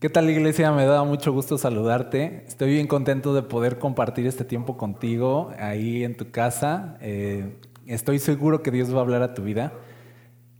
¿Qué tal iglesia? Me da mucho gusto saludarte. Estoy bien contento de poder compartir este tiempo contigo ahí en tu casa. Eh, estoy seguro que Dios va a hablar a tu vida.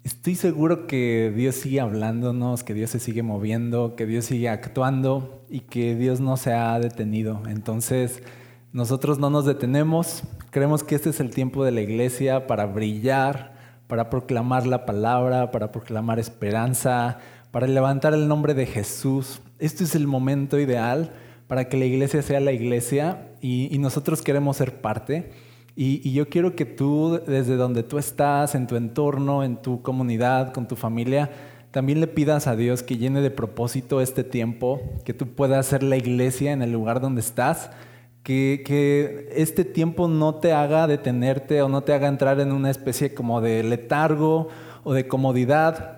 Estoy seguro que Dios sigue hablándonos, que Dios se sigue moviendo, que Dios sigue actuando y que Dios no se ha detenido. Entonces, nosotros no nos detenemos. Creemos que este es el tiempo de la iglesia para brillar, para proclamar la palabra, para proclamar esperanza para levantar el nombre de Jesús. Este es el momento ideal para que la iglesia sea la iglesia y, nosotros queremos ser parte. Y, yo quiero que tú, desde donde tú estás, en tu entorno, en tu comunidad, con tu familia, también le pidas a Dios que llene de propósito este tiempo, que tú puedas ser la iglesia en el lugar donde estás, que, este tiempo no te haga detenerte o no te haga entrar en una especie como de letargo o de comodidad,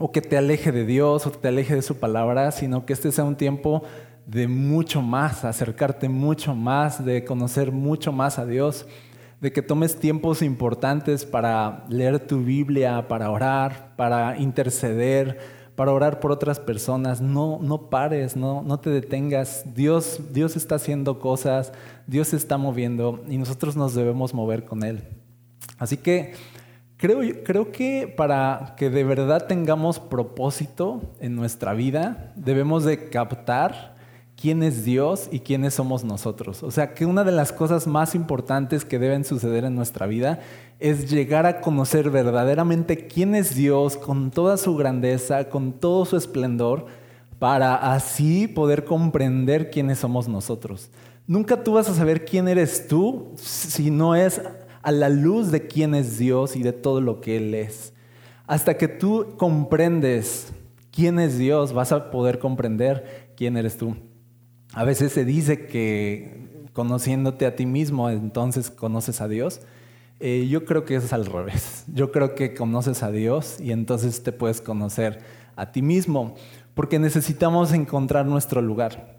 o que te aleje de Dios o que te aleje de su palabra, sino que este sea un tiempo de mucho más, acercarte mucho más, de conocer mucho más a Dios, de que tomes tiempos importantes para leer tu Biblia, para orar, para interceder, para orar por otras personas. No, no pares, no, no te detengas. Dios, Dios está haciendo cosas, Dios se está moviendo y nosotros nos debemos mover con Él. Así que Creo, que para que de verdad tengamos propósito en nuestra vida, debemos de captar quién es Dios y quiénes somos nosotros. O sea, que una de las cosas más importantes que deben suceder en nuestra vida es llegar a conocer verdaderamente quién es Dios con toda su grandeza, con todo su esplendor, para así poder comprender quiénes somos nosotros. Nunca tú vas a saber quién eres tú si no es a la luz de quién es Dios y de todo lo que Él es. Hasta que tú comprendes quién es Dios, vas a poder comprender quién eres tú. A veces se dice que conociéndote a ti mismo, entonces conoces a Dios. Eh, yo creo que es al revés. Yo creo que conoces a Dios y entonces te puedes conocer a ti mismo, porque necesitamos encontrar nuestro lugar.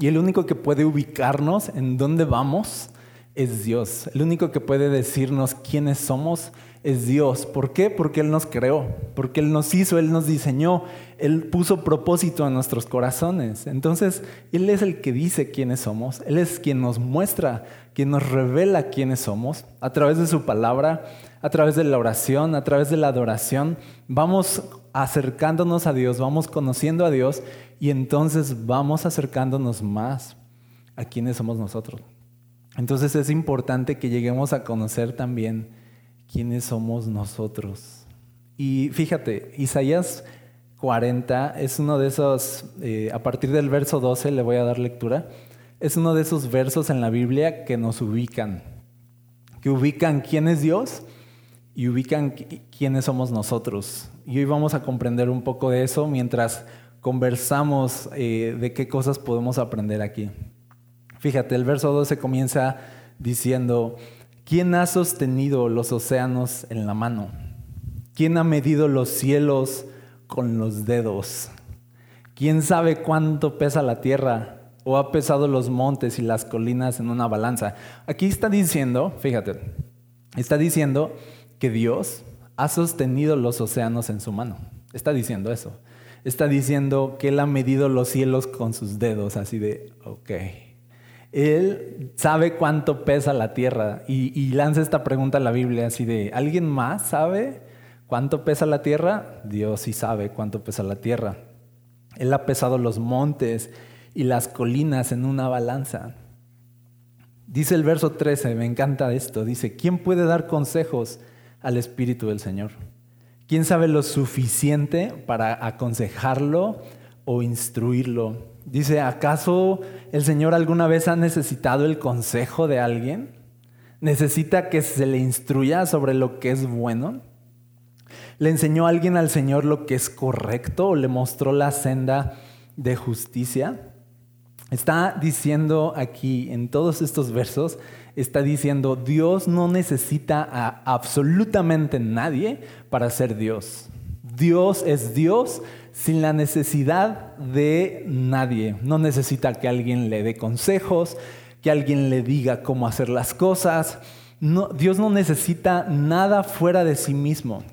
Y el único que puede ubicarnos en dónde vamos es Dios. El único que puede decirnos quiénes somos es Dios. ¿Por qué? Porque Él nos creó, porque Él nos hizo, Él nos diseñó, Él puso propósito en nuestros corazones. Entonces, Él es el que dice quiénes somos, Él es quien nos muestra, quien nos revela quiénes somos a través de su palabra, a través de la oración, a través de la adoración. Vamos acercándonos a Dios, vamos conociendo a Dios y entonces vamos acercándonos más a quiénes somos nosotros. Entonces es importante que lleguemos a conocer también quiénes somos nosotros. Y fíjate, Isaías 40 es uno de esos, eh, a partir del verso 12 le voy a dar lectura, es uno de esos versos en la Biblia que nos ubican, que ubican quién es Dios y ubican quiénes somos nosotros. Y hoy vamos a comprender un poco de eso mientras conversamos eh, de qué cosas podemos aprender aquí. Fíjate, el verso 12 comienza diciendo, ¿quién ha sostenido los océanos en la mano? ¿Quién ha medido los cielos con los dedos? ¿Quién sabe cuánto pesa la tierra? ¿O ha pesado los montes y las colinas en una balanza? Aquí está diciendo, fíjate, está diciendo que Dios ha sostenido los océanos en su mano. Está diciendo eso. Está diciendo que Él ha medido los cielos con sus dedos, así de, ok. Él sabe cuánto pesa la tierra y, lanza esta pregunta a la Biblia así de, ¿alguien más sabe cuánto pesa la tierra? Dios sí sabe cuánto pesa la tierra. Él ha pesado los montes y las colinas en una balanza. Dice el verso 13, me encanta esto, dice, ¿quién puede dar consejos al Espíritu del Señor? ¿Quién sabe lo suficiente para aconsejarlo o instruirlo? Dice, ¿acaso el Señor alguna vez ha necesitado el consejo de alguien? ¿Necesita que se le instruya sobre lo que es bueno? ¿Le enseñó alguien al Señor lo que es correcto o le mostró la senda de justicia? Está diciendo aquí, en todos estos versos, está diciendo, Dios no necesita a absolutamente nadie para ser Dios. Dios es Dios sin la necesidad de nadie. No necesita que alguien le dé consejos, que alguien le diga cómo hacer las cosas. Dios no necesita nada fuera de sí mismo.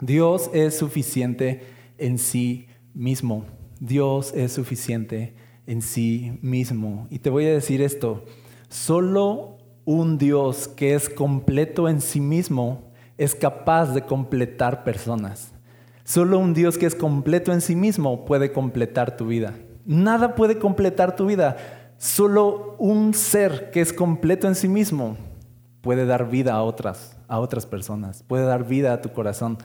Dios es suficiente en sí mismo. Dios es suficiente en sí mismo. Y te voy a decir esto, solo un Dios que es completo en sí mismo es capaz de completar personas. Solo un Dios que es completo en sí mismo puede completar tu vida. Nada puede completar tu vida. Solo un ser que es completo en sí mismo puede dar vida a otras, a otras personas, puede dar vida a tu corazón,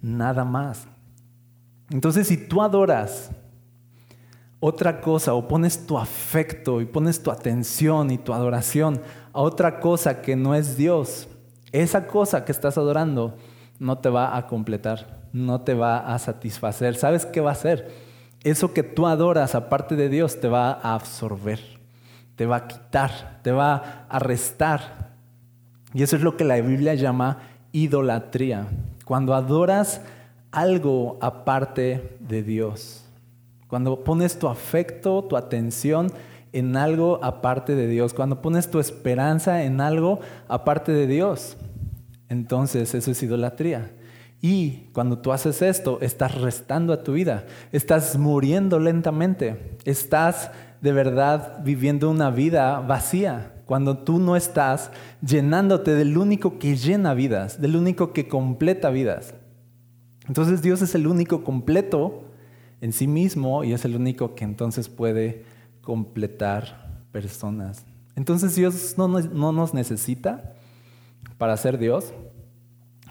nada más. Entonces, si tú adoras otra cosa o pones tu afecto y pones tu atención y tu adoración a otra cosa que no es Dios, esa cosa que estás adorando no te va a completar, no te va a satisfacer. ¿Sabes qué va a hacer? Eso que tú adoras aparte de Dios te va a absorber, te va a quitar, te va a restar. Y eso es lo que la Biblia llama idolatría. Cuando adoras algo aparte de Dios. Cuando pones tu afecto, tu atención en algo aparte de Dios, cuando pones tu esperanza en algo aparte de Dios, entonces eso es idolatría. Y cuando tú haces esto, estás restando a tu vida, estás muriendo lentamente, estás de verdad viviendo una vida vacía, cuando tú no estás llenándote del único que llena vidas, del único que completa vidas. Entonces Dios es el único completo en sí mismo y es el único que entonces puede completar personas. Entonces Dios no, nos necesita para ser Dios,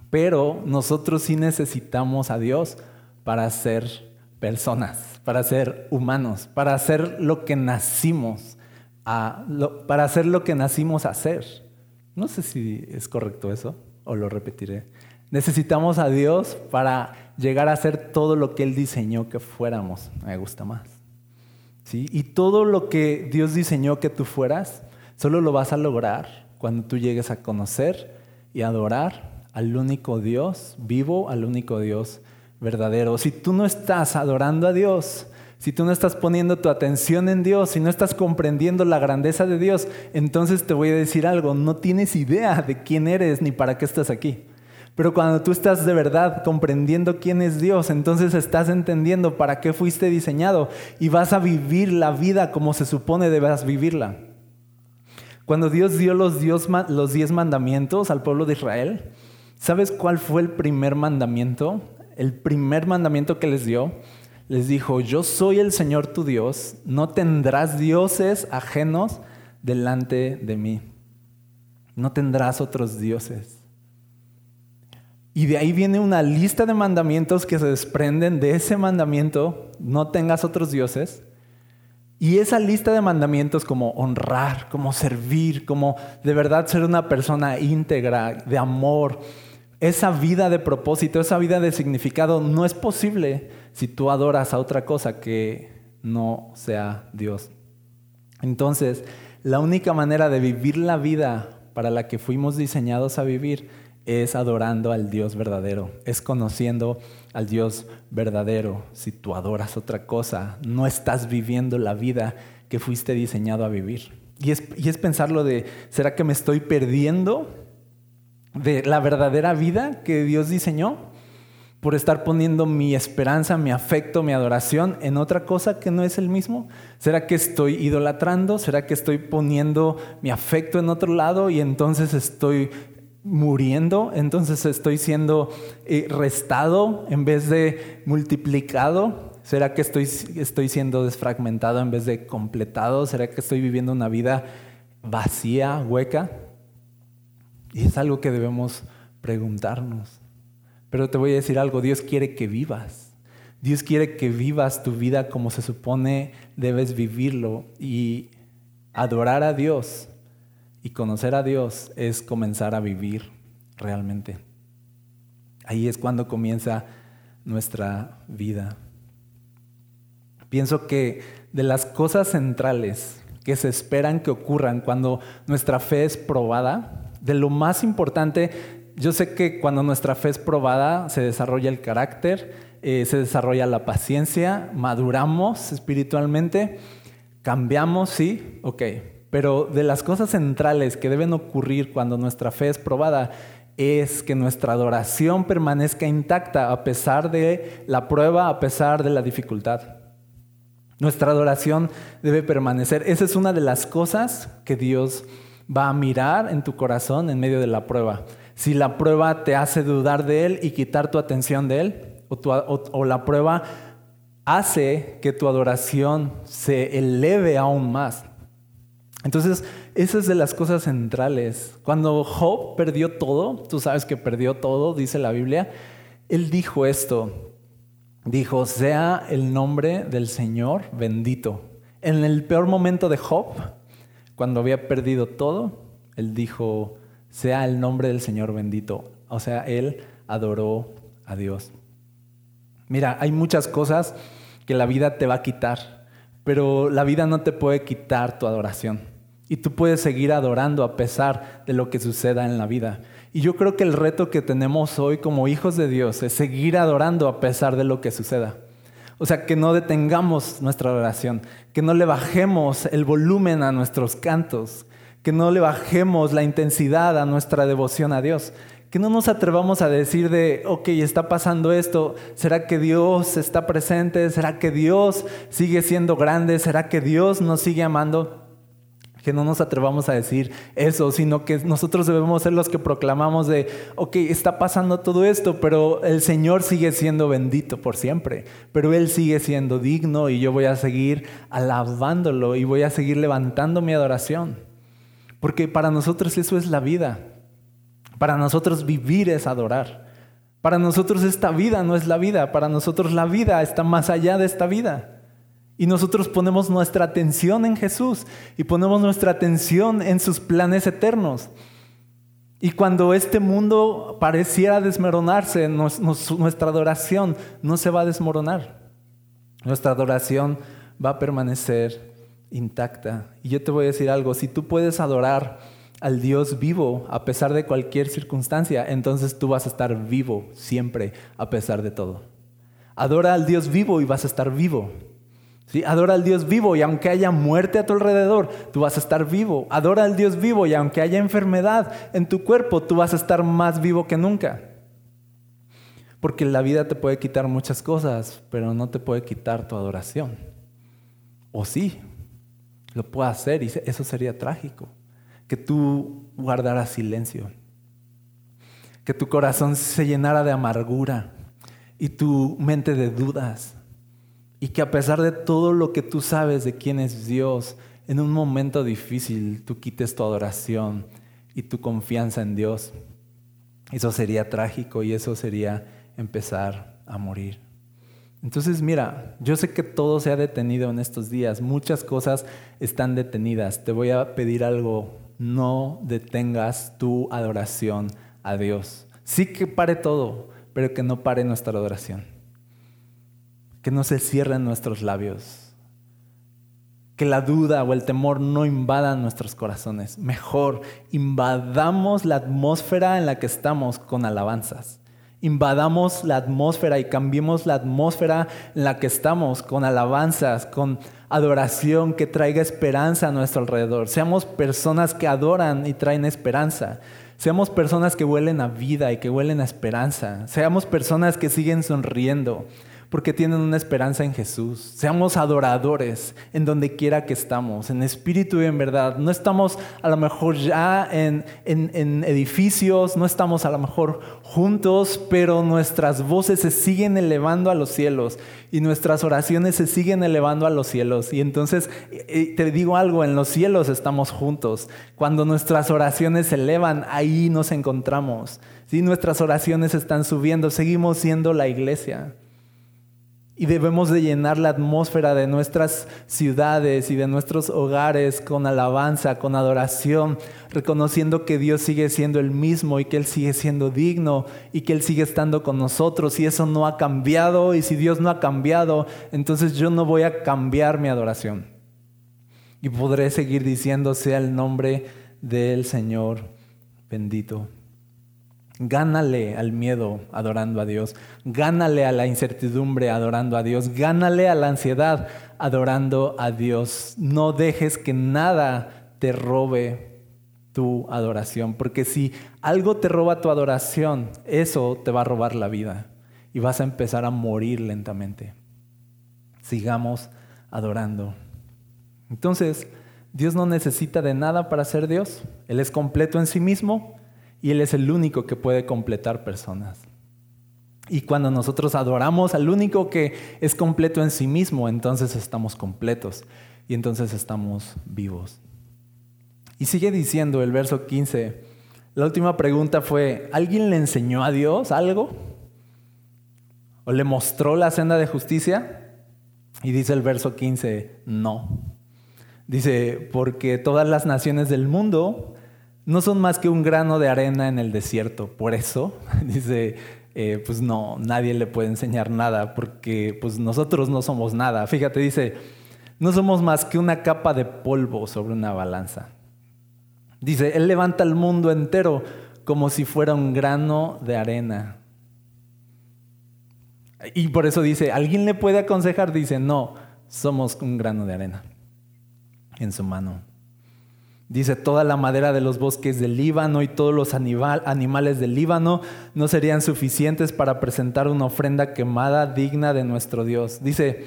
pero nosotros sí necesitamos a Dios para ser personas, para ser humanos, para hacer lo que nacimos, a, para hacer lo que nacimos a hacer. No sé si es correcto eso o lo repetiré. Necesitamos a Dios para llegar a ser todo lo que Él diseñó que fuéramos. Me gusta más. ¿Sí? Y todo lo que Dios diseñó que tú fueras, solo lo vas a lograr cuando tú llegues a conocer y adorar al único Dios vivo, al único Dios verdadero. Si tú no estás adorando a Dios, si tú no estás poniendo tu atención en Dios, si no estás comprendiendo la grandeza de Dios, entonces te voy a decir algo, no tienes idea de quién eres ni para qué estás aquí. Pero cuando tú estás de verdad comprendiendo quién es Dios, entonces estás entendiendo para qué fuiste diseñado y vas a vivir la vida como se supone debas vivirla. Cuando Dios dio los, diez mandamientos al pueblo de Israel, ¿sabes cuál fue el primer mandamiento? El primer mandamiento que les dio, les dijo, yo soy el Señor tu Dios, no tendrás dioses ajenos delante de mí. No tendrás otros dioses. Y de ahí viene una lista de mandamientos que se desprenden de ese mandamiento, no tengas otros dioses. Y esa lista de mandamientos como honrar, como servir, como de verdad ser una persona íntegra, de amor, esa vida de propósito, esa vida de significado, no es posible si tú adoras a otra cosa que no sea Dios. Entonces, la única manera de vivir la vida para la que fuimos diseñados a vivir es adorando al Dios verdadero, es conociendo al Dios verdadero. Si tú adoras otra cosa, no estás viviendo la vida que fuiste diseñado a vivir. Y es, y es pensarlo de, ¿será que me estoy perdiendo de la verdadera vida que Dios diseñó? por estar poniendo mi esperanza, mi afecto, mi adoración en otra cosa que no es el mismo? ¿Será que estoy idolatrando? ¿Será que estoy poniendo mi afecto en otro lado y entonces estoy muriendo, entonces estoy siendo eh, restado en vez de multiplicado. ¿Será que estoy, estoy siendo desfragmentado en vez de completado? ¿Será que estoy viviendo una vida vacía, hueca? Y es algo que debemos preguntarnos. Pero te voy a decir algo, Dios quiere que vivas. Dios quiere que vivas tu vida como se supone debes vivirlo y adorar a Dios y conocer a Dios es comenzar a vivir realmente. Ahí es cuando comienza nuestra vida. Pienso que de las cosas centrales que se esperan que ocurran cuando nuestra fe es probada, de lo más importante, yo sé que cuando nuestra fe es probada se desarrolla el carácter, eh, se desarrolla la paciencia, maduramos espiritualmente, cambiamos, sí, ok, pero de las cosas centrales que deben ocurrir cuando nuestra fe es probada es que nuestra adoración permanezca intacta a pesar de la prueba, a pesar de la dificultad. Nuestra adoración debe permanecer. Esa es una de las cosas que Dios va a mirar en tu corazón en medio de la prueba. Si la prueba te hace dudar de Él y quitar tu atención de Él, o, la prueba hace que tu adoración se eleve aún más. Entonces, esa es de las cosas centrales. Cuando Job perdió todo, tú sabes que perdió todo, dice la Biblia, él dijo esto, dijo, sea el nombre del Señor bendito. En el peor momento de Job, cuando había perdido todo, él dijo, sea el nombre del Señor bendito. O sea, él adoró a Dios. Mira, hay muchas cosas que la vida te va a quitar, pero la vida no te puede quitar tu adoración. Y tú puedes seguir adorando a pesar de lo que suceda en la vida. Y yo creo que el reto que tenemos hoy como hijos de Dios es seguir adorando a pesar de lo que suceda. O sea, que no detengamos nuestra adoración, que no le bajemos el volumen a nuestros cantos, que no le bajemos la intensidad a nuestra devoción a Dios, que no nos atrevamos a decir de, ok, está pasando esto, ¿será que Dios está presente? ¿Será que Dios sigue siendo grande? ¿Será que Dios nos sigue amando? Que no nos atrevamos a decir eso, sino que nosotros debemos ser los que proclamamos de, ok, está pasando todo esto, pero el Señor sigue siendo bendito por siempre, pero Él sigue siendo digno y yo voy a seguir alabándolo y voy a seguir levantando mi adoración. Porque para nosotros eso es la vida. Para nosotros vivir es adorar. Para nosotros esta vida no es la vida, para nosotros la vida está más allá de esta vida. Y nosotros ponemos nuestra atención en Jesús y ponemos nuestra atención en sus planes eternos. Y cuando este mundo pareciera desmoronarse, nuestra adoración no se va a desmoronar. Nuestra adoración va a permanecer intacta. Y yo te voy a decir algo, si tú puedes adorar al Dios vivo a pesar de cualquier circunstancia, entonces tú vas a estar vivo siempre a pesar de todo. Adora al Dios vivo y vas a estar vivo. Adora al Dios vivo y aunque haya muerte a tu alrededor, tú vas a estar vivo. Adora al Dios vivo y aunque haya enfermedad en tu cuerpo, tú vas a estar más vivo que nunca. Porque la vida te puede quitar muchas cosas, pero no te puede quitar tu adoración. O sí, lo puede hacer y eso sería trágico que tú guardaras silencio, que tu corazón se llenara de amargura y tu mente de dudas, y que a pesar de todo lo que tú sabes de quién es Dios, en un momento difícil tú quites tu adoración y tu confianza en Dios. Eso sería trágico y eso sería empezar a morir. Entonces, mira, yo sé que todo se ha detenido en estos días, muchas cosas están detenidas. Te voy a pedir algo no detengas tu adoración a Dios. Sí que pare todo, pero que no pare nuestra adoración. Que no se cierren nuestros labios. Que la duda o el temor no invadan nuestros corazones. Mejor, invadamos la atmósfera en la que estamos con alabanzas invadamos la atmósfera y cambiemos la atmósfera en la que estamos con alabanzas, con adoración que traiga esperanza a nuestro alrededor. Seamos personas que adoran y traen esperanza. Seamos personas que huelen a vida y que huelen a esperanza. Seamos personas que siguen sonriendo porque tienen una esperanza en Jesús. Seamos adoradores en donde quiera que estamos, en espíritu y en verdad. No estamos a lo mejor ya en, en, edificios, no estamos a lo mejor juntos, pero nuestras voces se siguen elevando a los cielos y nuestras oraciones se siguen elevando a los cielos. Y entonces eh, te digo algo, en los cielos estamos juntos. Cuando nuestras oraciones se elevan, ahí nos encontramos. Si nuestras oraciones están subiendo, seguimos siendo la iglesia. Y debemos de llenar la atmósfera de nuestras ciudades y de nuestros hogares con alabanza, con adoración, reconociendo que Dios sigue siendo el mismo y que Él sigue siendo digno y que Él sigue estando con nosotros y eso no ha cambiado y si Dios no ha cambiado, entonces yo no voy a cambiar mi adoración. Y podré seguir diciendo sea el nombre del Señor bendito. Gánale al miedo adorando a Dios. Gánale a la incertidumbre adorando a Dios. Gánale a la ansiedad adorando a Dios. No dejes que nada te robe tu adoración. Porque si algo te roba tu adoración, eso te va a robar la vida. Y vas a empezar a morir lentamente. Sigamos adorando. Entonces, Dios no necesita de nada para ser Dios. Él es completo en sí mismo y Él es el único que puede completar personas. Y cuando nosotros adoramos al único que es completo en sí mismo, entonces estamos completos y entonces estamos vivos. Y sigue diciendo el verso 15, la última pregunta fue, ¿alguien le enseñó a Dios algo? ¿O le mostró la senda de justicia? Y dice el verso 15, no. Dice, porque todas las naciones del mundo no son más que un grano de arena en el desierto. Por eso, dice, eh, pues no, nadie le puede enseñar nada, porque pues nosotros no somos nada. Fíjate, dice, no somos más que una capa de polvo sobre una balanza. Dice, Él levanta el mundo entero como si fuera un grano de arena. Y por eso dice, ¿alguien le puede aconsejar? Dice, no, somos un grano de arena en su mano. Dice, toda la madera de los bosques del Líbano y todos los animales del Líbano no serían suficientes para presentar una ofrenda quemada digna de nuestro Dios. Dice,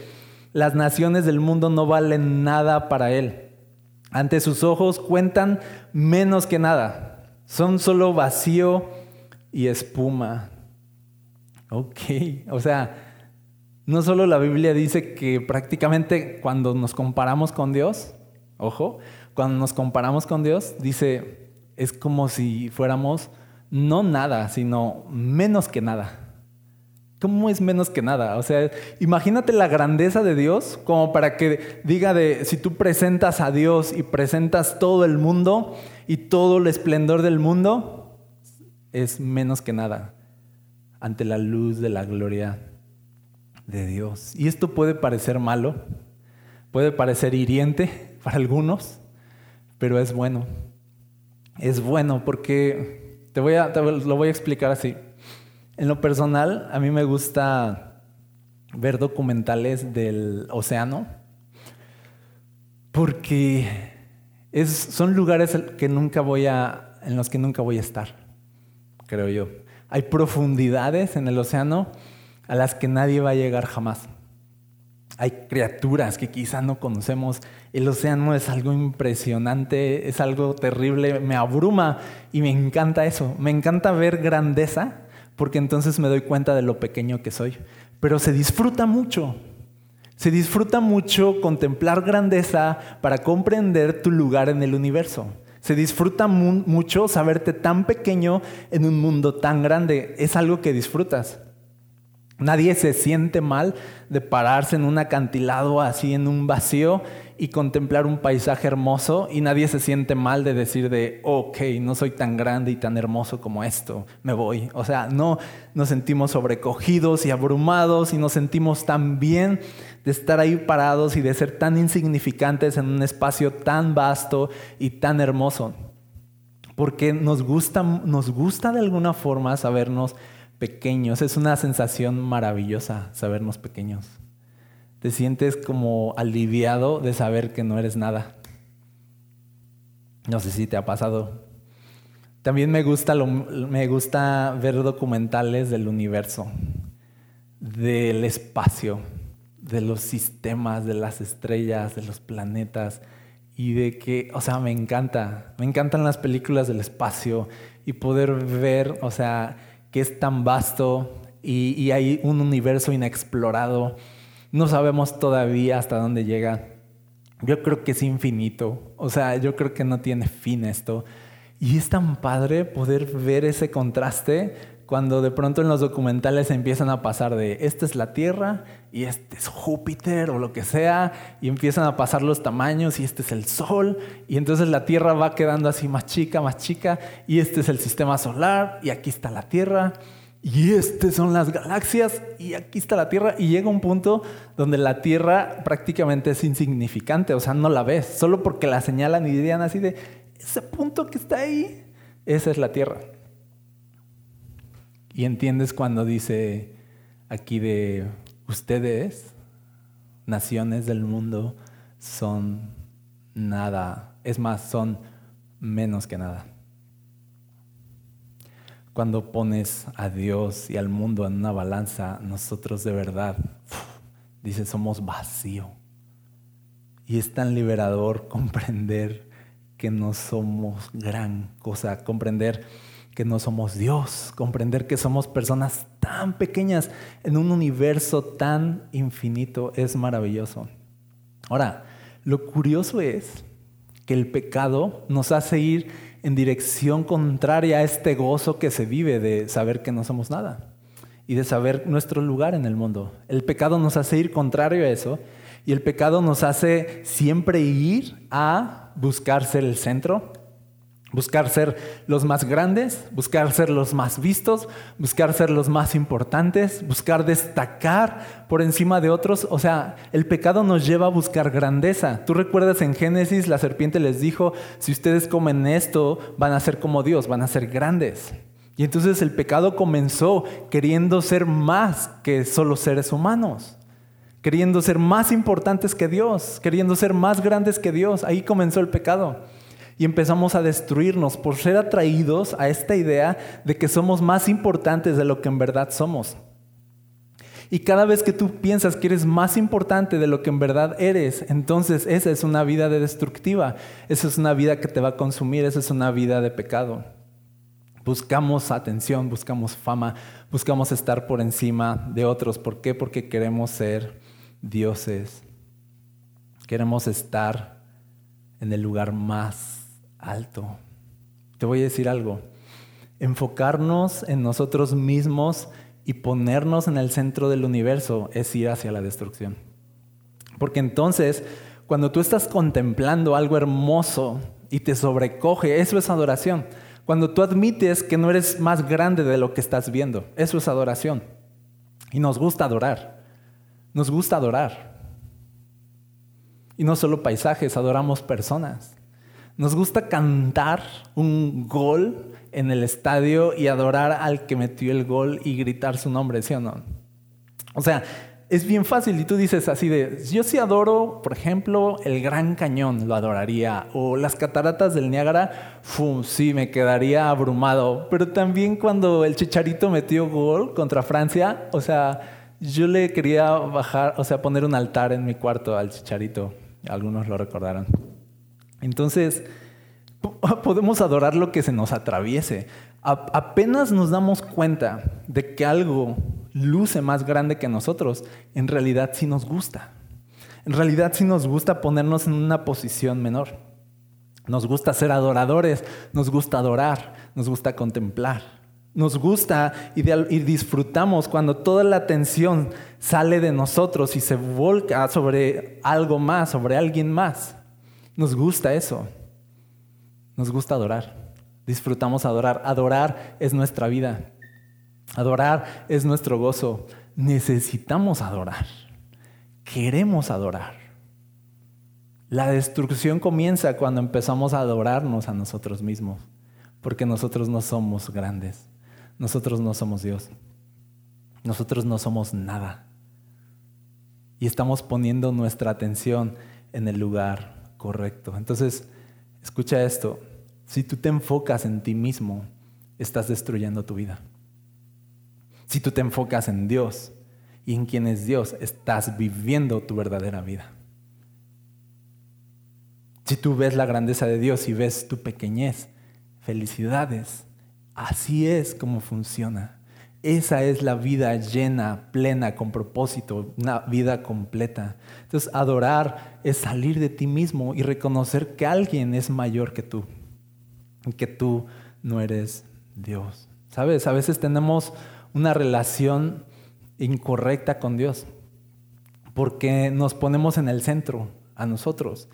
las naciones del mundo no valen nada para Él. Ante sus ojos cuentan menos que nada. Son solo vacío y espuma. Ok, o sea, no solo la Biblia dice que prácticamente cuando nos comparamos con Dios, ojo, cuando nos comparamos con Dios, dice, es como si fuéramos no nada, sino menos que nada. ¿Cómo es menos que nada? O sea, imagínate la grandeza de Dios como para que diga de, si tú presentas a Dios y presentas todo el mundo y todo el esplendor del mundo, es menos que nada ante la luz de la gloria de Dios. Y esto puede parecer malo, puede parecer hiriente para algunos, pero es bueno. Es bueno porque te voy a, lo voy a explicar así. En lo personal, a mí me gusta ver documentales del océano porque es, son lugares que nunca voy a, en los que nunca voy a estar, creo yo. Hay profundidades en el océano a las que nadie va a llegar jamás. Hay criaturas que quizá no conocemos el océano es algo impresionante, es algo terrible, me abruma y me encanta eso. Me encanta ver grandeza porque entonces me doy cuenta de lo pequeño que soy. Pero se disfruta mucho. Se disfruta mucho contemplar grandeza para comprender tu lugar en el universo. Se disfruta mucho saberte tan pequeño en un mundo tan grande. Es algo que disfrutas. Nadie se siente mal de pararse en un acantilado así en un vacío y contemplar un paisaje hermoso y nadie se siente mal de decir de, ok, no soy tan grande y tan hermoso como esto, me voy. O sea, no nos sentimos sobrecogidos y abrumados y nos sentimos tan bien de estar ahí parados y de ser tan insignificantes en un espacio tan vasto y tan hermoso. Porque nos gusta, nos gusta de alguna forma sabernos pequeños. Es una sensación maravillosa sabernos pequeños te sientes como aliviado de saber que no eres nada. No sé si te ha pasado. También me gusta, me gusta ver documentales del universo, del espacio, de los sistemas, de las estrellas, de los planetas y de que, o sea, me encanta, me encantan las películas del espacio y poder ver, o sea, que es tan vasto y, hay un universo inexplorado no sabemos todavía hasta dónde llega. Yo creo que es infinito. O sea, yo creo que no tiene fin esto. Y es tan padre poder ver ese contraste cuando de pronto en los documentales empiezan a pasar de esta es la Tierra y este es Júpiter o lo que sea, y empiezan a pasar los tamaños y este es el Sol, y entonces la Tierra va quedando así más chica, más chica, y este es el sistema solar, y aquí está la Tierra, y estas son las galaxias y aquí está la Tierra y llega un punto donde la Tierra prácticamente es insignificante, o sea, no la ves, solo porque la señalan y dirían así de, ese punto que está ahí, esa es la Tierra. Y entiendes cuando dice aquí de ustedes, naciones del mundo, son nada, es más, son menos que nada. Cuando pones a Dios y al mundo en una balanza, nosotros de verdad, dice, somos vacío. Y es tan liberador comprender que no somos gran cosa, comprender que no somos Dios, comprender que somos personas tan pequeñas en un universo tan infinito es maravilloso. Ahora, lo curioso es que el pecado nos hace ir en dirección contraria a este gozo que se vive de saber que no somos nada y de saber nuestro lugar en el mundo. El pecado nos hace ir contrario a eso y el pecado nos hace siempre ir a buscar ser el centro, buscar ser los más grandes, buscar ser los más vistos, buscar ser los más importantes, buscar destacar por encima de otros. O sea, el pecado nos lleva a buscar grandeza. Tú recuerdas en Génesis, la serpiente les dijo, si ustedes comen esto, van a ser como Dios, van a ser grandes. Y entonces el pecado comenzó queriendo ser más que solo seres humanos queriendo ser más importantes que Dios, queriendo ser más grandes que Dios. Ahí comenzó el pecado. Y empezamos a destruirnos por ser atraídos a esta idea de que somos más importantes de lo que en verdad somos. Y cada vez que tú piensas que eres más importante de lo que en verdad eres, entonces esa es una vida de destructiva, esa es una vida que te va a consumir, esa es una vida de pecado. Buscamos atención, buscamos fama, buscamos estar por encima de otros. ¿Por qué? Porque queremos ser dioses. Queremos estar en el lugar más alto. Te voy a decir algo. Enfocarnos en nosotros mismos y ponernos en el centro del universo es ir hacia la destrucción. Porque entonces, cuando tú estás contemplando algo hermoso y te sobrecoge, eso es adoración. Cuando tú admites que no eres más grande de lo que estás viendo, eso es adoración. Y nos gusta adorar. Nos gusta adorar. Y no solo paisajes, adoramos personas. Nos gusta cantar un gol en el estadio y adorar al que metió el gol y gritar su nombre, ¿sí o no? O sea, es bien fácil y tú dices así de, yo sí adoro, por ejemplo, el Gran Cañón, lo adoraría, o las cataratas del Niágara, ¡fum! sí, me quedaría abrumado, pero también cuando el Chicharito metió gol contra Francia, o sea, yo le quería bajar, o sea, poner un altar en mi cuarto al chicharito. Algunos lo recordaron. Entonces, podemos adorar lo que se nos atraviese. apenas nos damos cuenta de que algo luce más grande que nosotros, en realidad sí nos gusta. En realidad sí nos gusta ponernos en una posición menor. Nos gusta ser adoradores, nos gusta adorar, nos gusta contemplar. Nos gusta y, disfrutamos cuando toda la atención sale de nosotros y se volca sobre algo más, sobre alguien más. Nos gusta eso. Nos gusta adorar. Disfrutamos adorar. Adorar es nuestra vida. Adorar es nuestro gozo. Necesitamos adorar. Queremos adorar. La destrucción comienza cuando empezamos a adorarnos a nosotros mismos, porque nosotros no somos grandes. Nosotros no somos Dios. Nosotros no somos nada. Y estamos poniendo nuestra atención en el lugar correcto. Entonces, escucha esto. Si tú te enfocas en ti mismo, estás destruyendo tu vida. Si tú te enfocas en Dios y en quién es Dios, estás viviendo tu verdadera vida. Si tú ves la grandeza de Dios y ves tu pequeñez, felicidades, Así es como funciona. Esa es la vida llena, plena, con propósito, una vida completa. Entonces, adorar es salir de ti mismo y reconocer que alguien es mayor que tú, y que tú no eres Dios. ¿Sabes? A veces tenemos una relación incorrecta con Dios porque nos ponemos en el centro a nosotros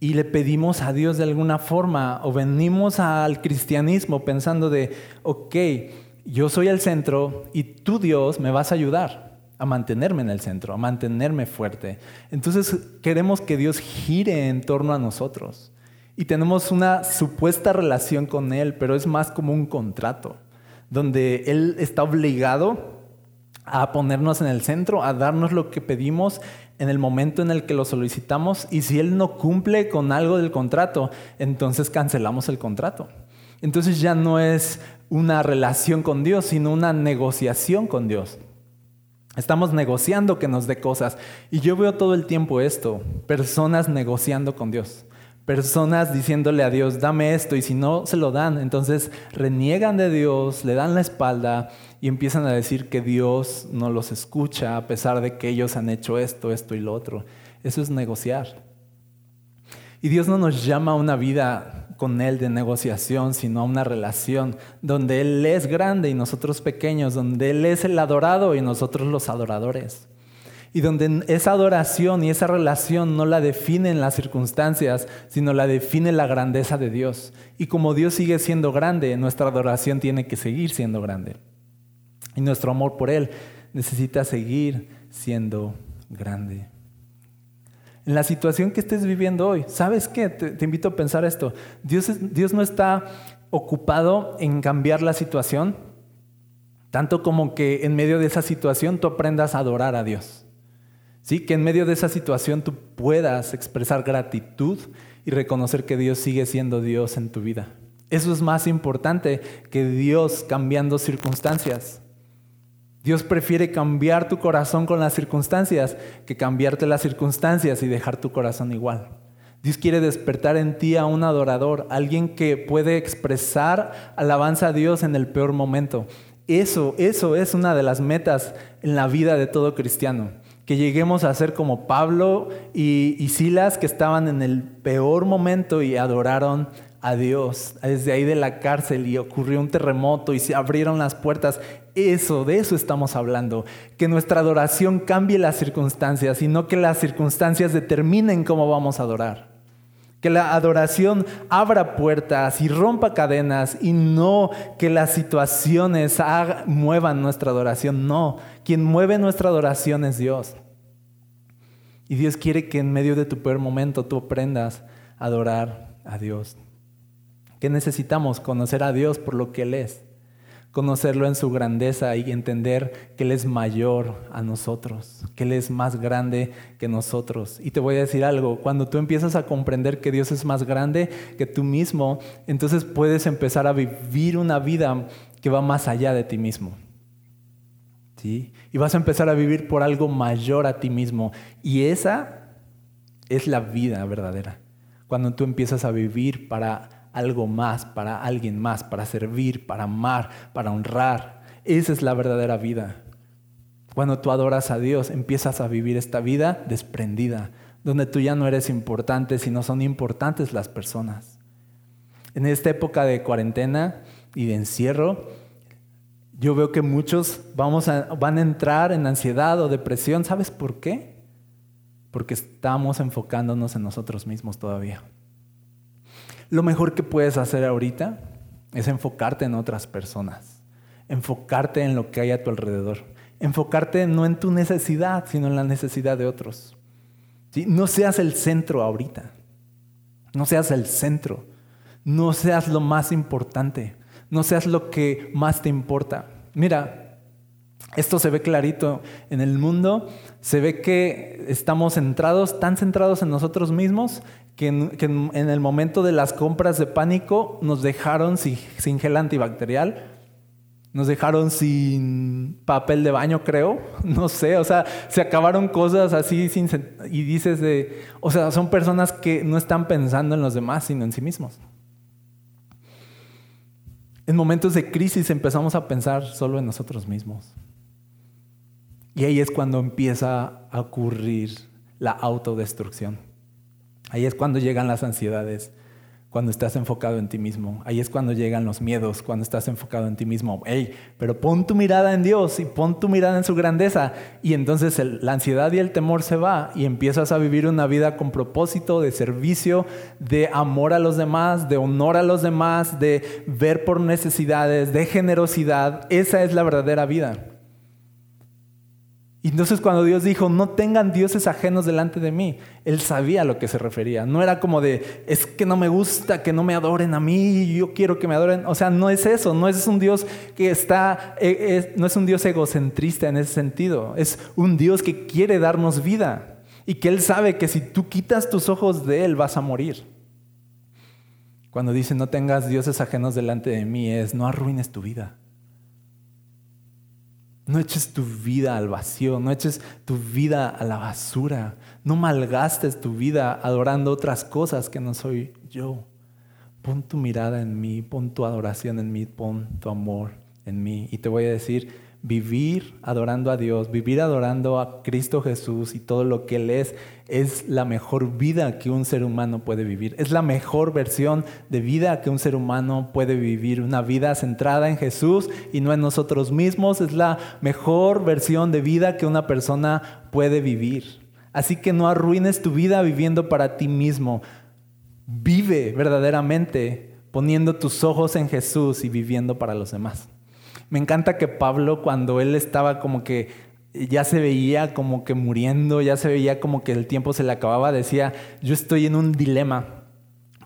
y le pedimos a Dios de alguna forma o venimos al cristianismo pensando de, ok, yo soy el centro y tú Dios me vas a ayudar a mantenerme en el centro, a mantenerme fuerte. Entonces queremos que Dios gire en torno a nosotros y tenemos una supuesta relación con Él, pero es más como un contrato, donde Él está obligado a ponernos en el centro, a darnos lo que pedimos en el momento en el que lo solicitamos y si él no cumple con algo del contrato, entonces cancelamos el contrato. Entonces ya no es una relación con Dios, sino una negociación con Dios. Estamos negociando que nos dé cosas. Y yo veo todo el tiempo esto, personas negociando con Dios. Personas diciéndole a Dios, dame esto, y si no, se lo dan. Entonces reniegan de Dios, le dan la espalda y empiezan a decir que Dios no los escucha a pesar de que ellos han hecho esto, esto y lo otro. Eso es negociar. Y Dios no nos llama a una vida con Él de negociación, sino a una relación donde Él es grande y nosotros pequeños, donde Él es el adorado y nosotros los adoradores. Y donde esa adoración y esa relación no la definen las circunstancias, sino la define la grandeza de Dios. Y como Dios sigue siendo grande, nuestra adoración tiene que seguir siendo grande. Y nuestro amor por Él necesita seguir siendo grande en la situación que estés viviendo hoy. ¿Sabes qué? Te, invito a pensar esto. Dios, Dios no está ocupado en cambiar la situación, tanto como que en medio de esa situación tú aprendas a adorar a Dios. ¿Sí? Que en medio de esa situación tú puedas expresar gratitud y reconocer que Dios sigue siendo Dios en tu vida. Eso es más importante que Dios cambiando circunstancias. Dios prefiere cambiar tu corazón con las circunstancias que cambiarte las circunstancias y dejar tu corazón igual. Dios quiere despertar en ti a un adorador, alguien que puede expresar alabanza a Dios en el peor momento. Eso, eso es una de las metas en la vida de todo cristiano. Que lleguemos a ser como Pablo y, y Silas que estaban en el peor momento y adoraron a Dios desde ahí de la cárcel y ocurrió un terremoto y se abrieron las puertas. Eso, de eso estamos hablando. Que nuestra adoración cambie las circunstancias y no que las circunstancias determinen cómo vamos a adorar. Que la adoración abra puertas y rompa cadenas y no que las situaciones muevan nuestra adoración. No, quien mueve nuestra adoración es Dios. Y Dios quiere que en medio de tu peor momento tú aprendas a adorar a Dios. ¿Qué necesitamos? Conocer a Dios por lo que Él es, conocerlo en su grandeza y entender que Él es mayor a nosotros, que Él es más grande que nosotros. Y te voy a decir algo, cuando tú empiezas a comprender que Dios es más grande que tú mismo, entonces puedes empezar a vivir una vida que va más allá de ti mismo. ¿Sí? Y vas a empezar a vivir por algo mayor a ti mismo. Y esa es la vida verdadera. Cuando tú empiezas a vivir para algo más, para alguien más, para servir, para amar, para honrar. Esa es la verdadera vida. Cuando tú adoras a Dios, empiezas a vivir esta vida desprendida, donde tú ya no eres importante, sino son importantes las personas. En esta época de cuarentena y de encierro, yo veo que muchos vamos van a entrar en ansiedad o depresión. ¿Sabes por qué? Porque estamos enfocándonos en nosotros mismos todavía. Lo mejor que puedes hacer ahorita es enfocarte en otras personas, enfocarte en lo que hay a tu alrededor, enfocarte no en tu necesidad, sino en la necesidad de otros. No seas el centro ahorita, no seas el centro, no seas lo más importante, no seas lo que más te importa. Mira, esto se ve clarito en el mundo, se ve que estamos centrados, tan centrados en nosotros mismos, que en, el momento de las compras de pánico nos dejaron sin, gel antibacterial, nos dejaron sin papel de baño, creo, no sé, o sea, se acabaron cosas así sin, y dices de, o sea, son personas que no están pensando en los demás, sino en sí mismos. En momentos de crisis empezamos a pensar solo en nosotros mismos. Y ahí es cuando empieza a ocurrir la autodestrucción. Ahí es cuando llegan las ansiedades, cuando estás enfocado en ti mismo. Ahí es cuando llegan los miedos, cuando estás enfocado en ti mismo. Hey, pero pon tu mirada en Dios y pon tu mirada en su grandeza. Y entonces la ansiedad y el temor se va y empiezas a vivir una vida con propósito, de servicio, de amor a los demás, de honor a los demás, de ver por necesidades, de generosidad. Esa es la verdadera vida. Y entonces cuando Dios dijo, no tengan dioses ajenos delante de mí, Él sabía a lo que se refería. No era como de, es que no me gusta que no me adoren a mí, yo quiero que me adoren. O sea, no es eso, no es un Dios que está, eh, no es un Dios egocentrista en ese sentido. Es un Dios que quiere darnos vida y que Él sabe que si tú quitas tus ojos de Él vas a morir. Cuando dice, no tengas dioses ajenos delante de mí, es, no arruines tu vida. No eches tu vida al vacío, no eches tu vida a la basura, no malgastes tu vida adorando otras cosas que no soy yo. Pon tu mirada en mí, pon tu adoración en mí, pon tu amor en mí. Y te voy a decir, vivir adorando a Dios, vivir adorando a Cristo Jesús y todo lo que Él es, es la mejor vida que un ser humano puede vivir. Es la mejor versión de vida que un ser humano puede vivir. Una vida centrada en Jesús y no en nosotros mismos. Es la mejor versión de vida que una persona puede vivir. Así que no arruines tu vida viviendo para ti mismo. Vive verdaderamente poniendo tus ojos en Jesús y viviendo para los demás. Me encanta que Pablo, cuando él estaba como que ya se veía como que muriendo, ya se veía como que el tiempo se le acababa, decía, yo estoy en un dilema,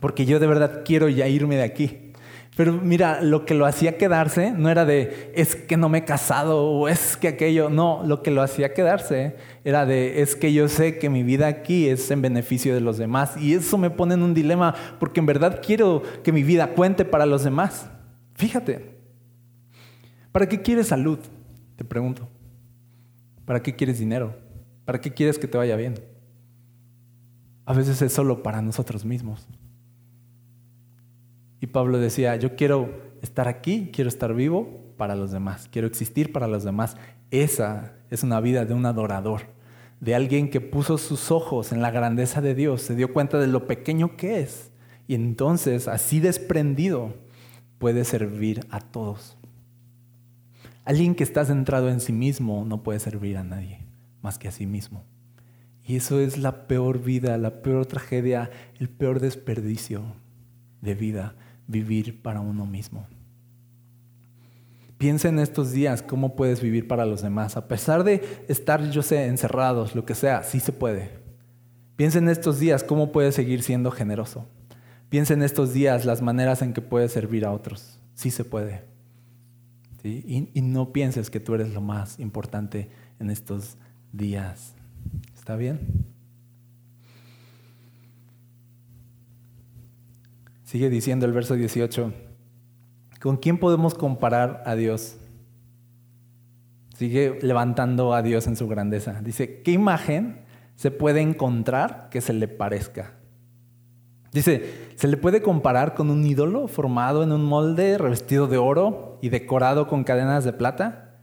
porque yo de verdad quiero ya irme de aquí. Pero mira, lo que lo hacía quedarse no era de, es que no me he casado o es que aquello, no, lo que lo hacía quedarse era de, es que yo sé que mi vida aquí es en beneficio de los demás y eso me pone en un dilema porque en verdad quiero que mi vida cuente para los demás. Fíjate, ¿Para qué quieres salud? Te pregunto. ¿Para qué quieres dinero? ¿Para qué quieres que te vaya bien? A veces es solo para nosotros mismos. Y Pablo decía, yo quiero estar aquí, quiero estar vivo para los demás, quiero existir para los demás. Esa es una vida de un adorador, de alguien que puso sus ojos en la grandeza de Dios, se dio cuenta de lo pequeño que es y entonces, así desprendido, puede servir a todos. Alguien que está centrado en sí mismo no puede servir a nadie más que a sí mismo. Y eso es la peor vida, la peor tragedia, el peor desperdicio de vida, vivir para uno mismo. Piensa en estos días cómo puedes vivir para los demás. A pesar de estar, yo sé, encerrados, lo que sea, sí se puede. Piensa en estos días cómo puedes seguir siendo generoso. Piensa en estos días las maneras en que puedes servir a otros. Sí se puede. Y, no pienses que tú eres lo más importante en estos días. ¿Está bien? Sigue diciendo el verso 18. ¿Con quién podemos comparar a Dios? Sigue levantando a Dios en su grandeza. Dice, ¿qué imagen se puede encontrar que se le parezca? Dice, ¿se le puede comparar con un ídolo formado en un molde revestido de oro y decorado con cadenas de plata?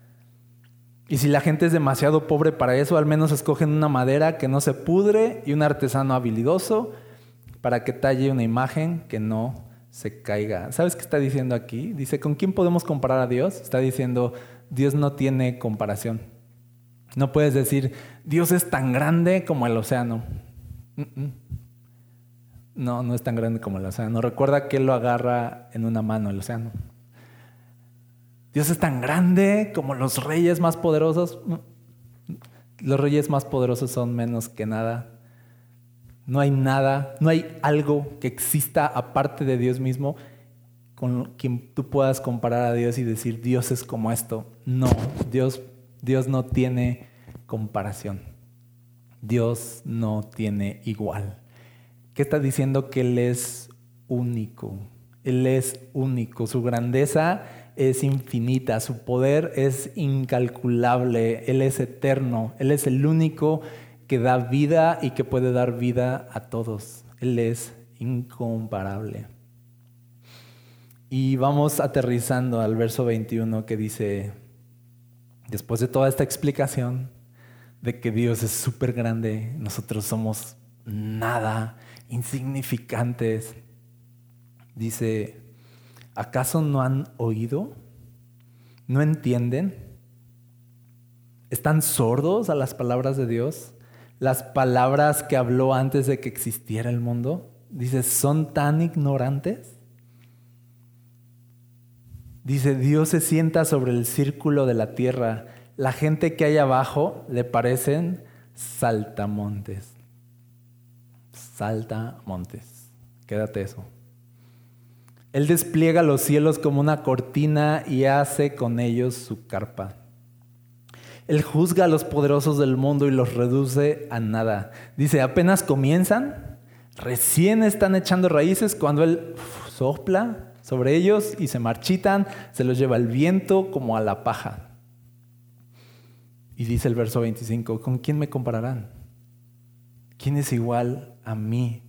Y si la gente es demasiado pobre para eso, al menos escogen una madera que no se pudre y un artesano habilidoso para que talle una imagen que no se caiga. ¿Sabes qué está diciendo aquí? Dice, ¿con quién podemos comparar a Dios? Está diciendo, Dios no tiene comparación. No puedes decir, Dios es tan grande como el océano. No, no es tan grande como el océano. Recuerda que Él lo agarra en una mano, el océano. Dios es tan grande como los reyes más poderosos. Los reyes más poderosos son menos que nada. No hay nada, no hay algo que exista aparte de Dios mismo con quien tú puedas comparar a Dios y decir, Dios es como esto. No, Dios, Dios no tiene comparación. Dios no tiene igual. ¿Qué está diciendo? Que Él es único. Él es único. Su grandeza es infinita. Su poder es incalculable. Él es eterno. Él es el único que da vida y que puede dar vida a todos. Él es incomparable. Y vamos aterrizando al verso 21 que dice, después de toda esta explicación de que Dios es súper grande, nosotros somos nada insignificantes. Dice, ¿acaso no han oído? ¿No entienden? ¿Están sordos a las palabras de Dios? Las palabras que habló antes de que existiera el mundo. Dice, ¿son tan ignorantes? Dice, Dios se sienta sobre el círculo de la tierra. La gente que hay abajo le parecen saltamontes salta montes. Quédate eso. Él despliega los cielos como una cortina y hace con ellos su carpa. Él juzga a los poderosos del mundo y los reduce a nada. Dice, apenas comienzan, recién están echando raíces cuando Él sopla sobre ellos y se marchitan, se los lleva el viento como a la paja. Y dice el verso 25, ¿con quién me compararán? ¿Quién es igual a mí?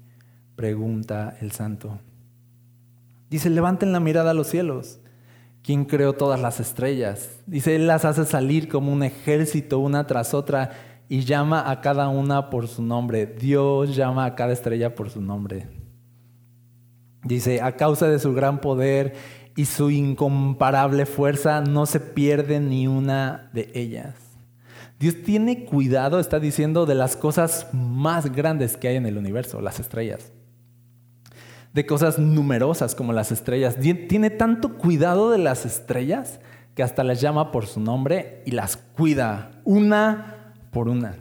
Pregunta el santo. Dice, levanten la mirada a los cielos. ¿Quién creó todas las estrellas? Dice, Él las hace salir como un ejército una tras otra y llama a cada una por su nombre. Dios llama a cada estrella por su nombre. Dice, a causa de su gran poder y su incomparable fuerza, no se pierde ni una de ellas. Dios tiene cuidado, está diciendo, de las cosas más grandes que hay en el universo, las estrellas. De cosas numerosas como las estrellas. Tiene tanto cuidado de las estrellas que hasta las llama por su nombre y las cuida una por una.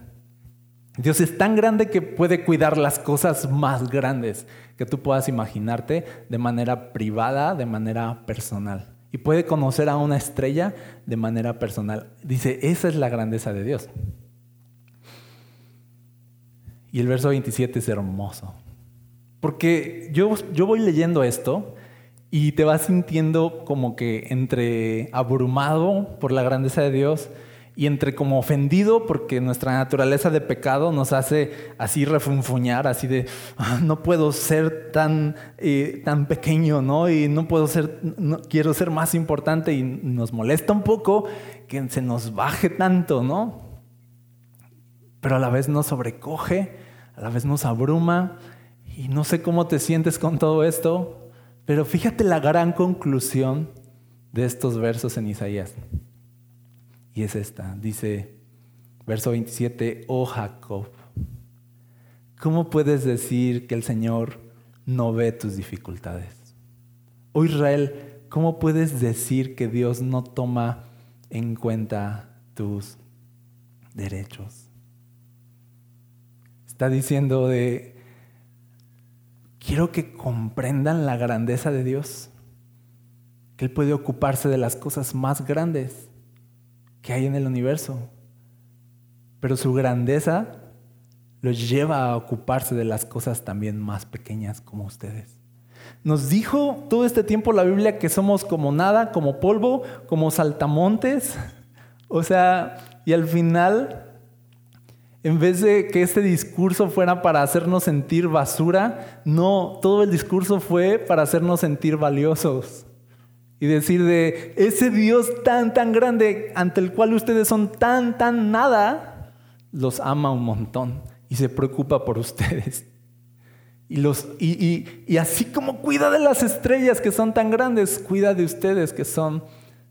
Dios es tan grande que puede cuidar las cosas más grandes que tú puedas imaginarte de manera privada, de manera personal. Y puede conocer a una estrella de manera personal. Dice, esa es la grandeza de Dios. Y el verso 27 es hermoso. Porque yo, yo voy leyendo esto y te vas sintiendo como que entre abrumado por la grandeza de Dios y entre como ofendido porque nuestra naturaleza de pecado nos hace así refunfuñar, así de, ah, no puedo ser tan, eh, tan pequeño, ¿no? Y no puedo ser, quiero ser más importante y nos molesta un poco que se nos baje tanto, ¿no? Pero a la vez nos sobrecoge, a la vez nos abruma y no sé cómo te sientes con todo esto, pero fíjate la gran conclusión de estos versos en Isaías. Y es esta. Dice, verso 27, oh Jacob, ¿cómo puedes decir que el Señor no ve tus dificultades? Oh Israel, ¿cómo puedes decir que Dios no toma en cuenta tus derechos? Está diciendo de, quiero que comprendan la grandeza de Dios, que Él puede ocuparse de las cosas más grandes que hay en el universo. Pero su grandeza los lleva a ocuparse de las cosas también más pequeñas como ustedes. Nos dijo todo este tiempo la Biblia que somos como nada, como polvo, como saltamontes. O sea, y al final, en vez de que este discurso fuera para hacernos sentir basura, no, todo el discurso fue para hacernos sentir valiosos y decir de ese Dios tan, tan grande ante el cual ustedes son tan, tan nada, los ama un montón y se preocupa por ustedes. Y, los, y, y, así como cuida de las estrellas que son tan grandes, cuida de ustedes que son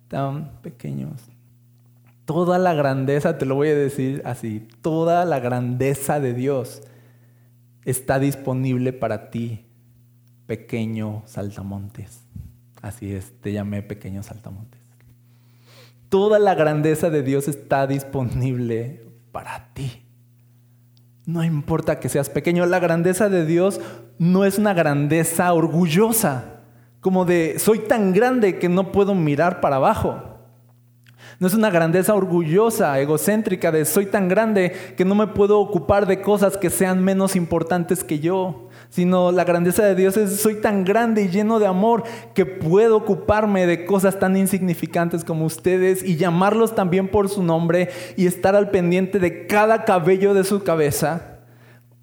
tan pequeños. Toda la grandeza, te lo voy a decir así, toda la grandeza de Dios está disponible para ti, pequeño saltamontes. Así es, te llamé pequeños saltamontes. Toda la grandeza de Dios está disponible para ti. No importa que seas pequeño, la grandeza de Dios no es una grandeza orgullosa, como de soy tan grande que no puedo mirar para abajo. No es una grandeza orgullosa, egocéntrica, de soy tan grande que no me puedo ocupar de cosas que sean menos importantes que yo sino la grandeza de Dios es soy tan grande y lleno de amor que puedo ocuparme de cosas tan insignificantes como ustedes y llamarlos también por su nombre y estar al pendiente de cada cabello de su cabeza.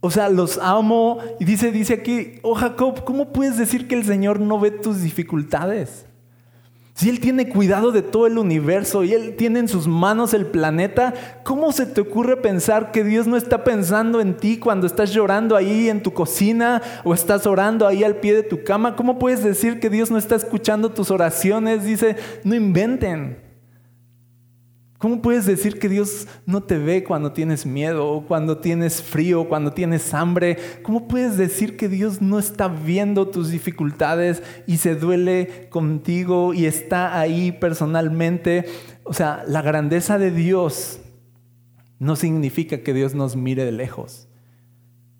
O sea, los amo y dice dice aquí, "Oh Jacob, ¿cómo puedes decir que el Señor no ve tus dificultades?" Si Él tiene cuidado de todo el universo y Él tiene en sus manos el planeta, ¿cómo se te ocurre pensar que Dios no está pensando en ti cuando estás llorando ahí en tu cocina o estás orando ahí al pie de tu cama? ¿Cómo puedes decir que Dios no está escuchando tus oraciones? Dice, no inventen. ¿Cómo puedes decir que Dios no te ve cuando tienes miedo, cuando tienes frío, cuando tienes hambre? ¿Cómo puedes decir que Dios no está viendo tus dificultades y se duele contigo y está ahí personalmente? O sea, la grandeza de Dios no significa que Dios nos mire de lejos,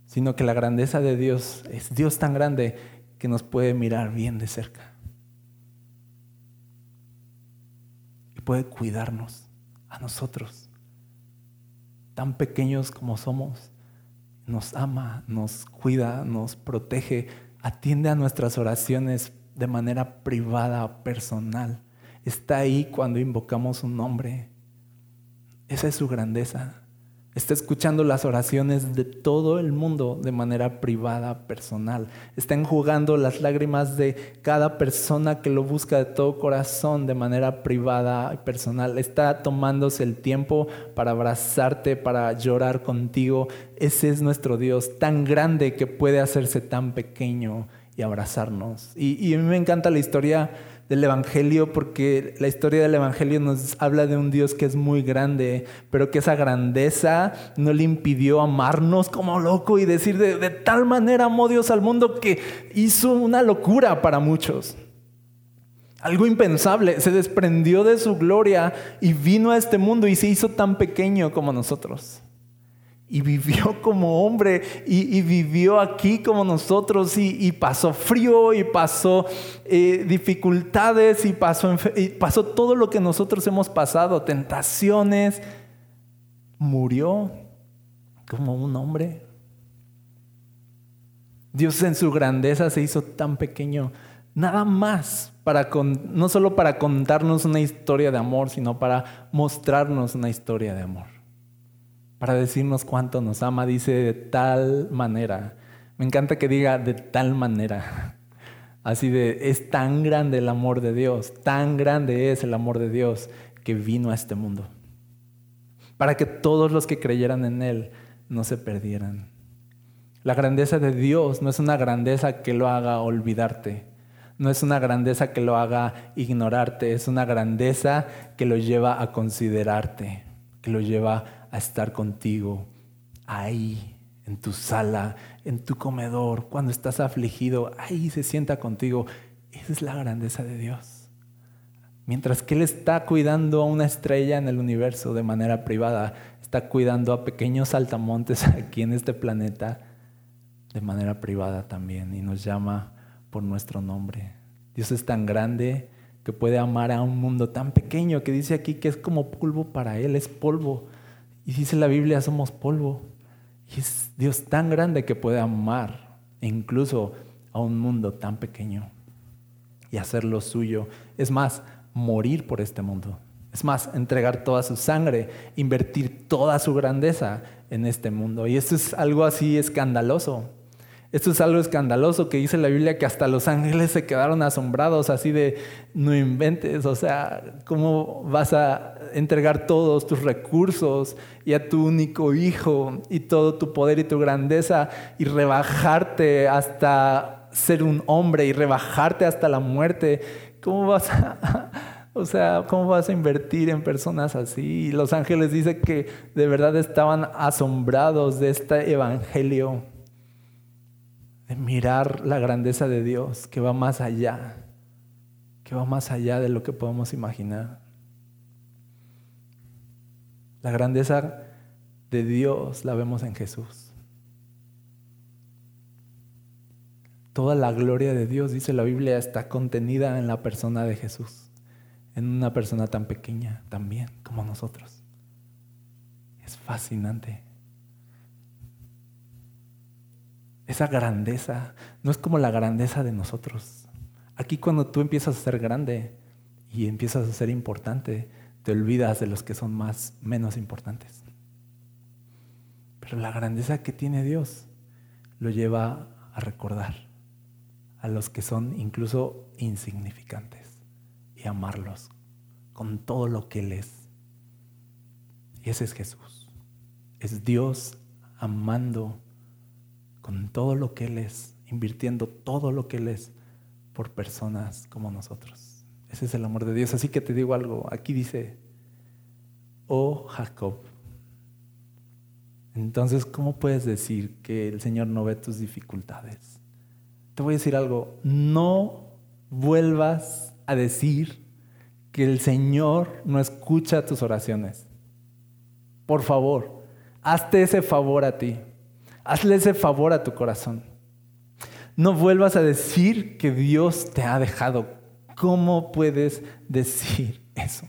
sino que la grandeza de Dios es Dios tan grande que nos puede mirar bien de cerca y puede cuidarnos a nosotros, tan pequeños como somos. Nos ama, nos cuida, nos protege, atiende a nuestras oraciones de manera privada, personal. Está ahí cuando invocamos un nombre. Esa es su grandeza. Está escuchando las oraciones de todo el mundo de manera privada, personal. Está enjugando las lágrimas de cada persona que lo busca de todo corazón de manera privada y personal. Está tomándose el tiempo para abrazarte, para llorar contigo. Ese es nuestro Dios, tan grande que puede hacerse tan pequeño y abrazarnos. Y, y a mí me encanta la historia del Evangelio porque la historia del Evangelio nos habla de un Dios que es muy grande, pero que esa grandeza no le impidió amarnos como loco y decir de, tal manera amó Dios al mundo que hizo una locura para muchos. Algo impensable, se desprendió de su gloria y vino a este mundo y se hizo tan pequeño como nosotros y vivió como hombre y, vivió aquí como nosotros y, pasó frío y pasó eh, dificultades y pasó, todo lo que nosotros hemos pasado, tentaciones. Murió como un hombre. Dios en su grandeza se hizo tan pequeño, nada más para no solo para contarnos una historia de amor, sino para mostrarnos una historia de amor para decirnos cuánto nos ama. Dice de tal manera. Me encanta que diga de tal manera. Así de, es tan grande el amor de Dios, tan grande es el amor de Dios que vino a este mundo. Para que todos los que creyeran en Él no se perdieran. La grandeza de Dios no es una grandeza que lo haga olvidarte. No es una grandeza que lo haga ignorarte. Es una grandeza que lo lleva a considerarte, que lo lleva a estar contigo ahí, en tu sala, en tu comedor, cuando estás afligido, ahí se sienta contigo. Esa es la grandeza de Dios. Mientras que Él está cuidando a una estrella en el universo de manera privada, está cuidando a pequeños saltamontes aquí en este planeta de manera privada también y nos llama por nuestro nombre. Dios es tan grande que puede amar a un mundo tan pequeño que dice aquí que es como polvo para Él, es polvo. Y dice la Biblia, somos polvo. Y es Dios tan grande que puede amar incluso a un mundo tan pequeño y hacerlo suyo. Es más, morir por este mundo. Es más, entregar toda su sangre, invertir toda su grandeza en este mundo. Y esto es algo así escandaloso. Esto es algo escandaloso que dice la Biblia que hasta los ángeles se quedaron asombrados, así de, no inventes, o sea, ¿cómo vas a entregar todos tus recursos y a tu único hijo y todo tu poder y tu grandeza y rebajarte hasta ser un hombre y rebajarte hasta la muerte? ¿Cómo vas a... O sea, ¿cómo vas a invertir en personas así? Los ángeles dicen que de verdad estaban asombrados de este evangelio de mirar la grandeza de Dios que va más allá, que va más allá de lo que podemos imaginar. La grandeza de Dios la vemos en Jesús. Toda la gloria de Dios, dice la Biblia, está contenida en la persona de Jesús, en una persona tan pequeña también como nosotros. Es fascinante. Esa grandeza no es como la grandeza de nosotros. Aquí cuando tú empiezas a ser grande y empiezas a ser importante, te olvidas de los que son más menos importantes. Pero la grandeza que tiene Dios lo lleva a recordar a los que son incluso insignificantes y amarlos con todo lo que Él es. Y ese es Jesús. Es Dios amando con todo lo que Él es, invirtiendo todo lo que Él es por personas como nosotros. Ese es el amor de Dios. Así que te digo algo, aquí dice, oh Jacob. Entonces, ¿cómo puedes decir que el Señor no ve tus dificultades? Te voy a decir algo, no vuelvas a decir que el Señor no escucha tus oraciones. Por favor, hazte ese favor a ti. Hazle ese favor a tu corazón. No vuelvas a decir que Dios te ha dejado. ¿Cómo puedes decir eso?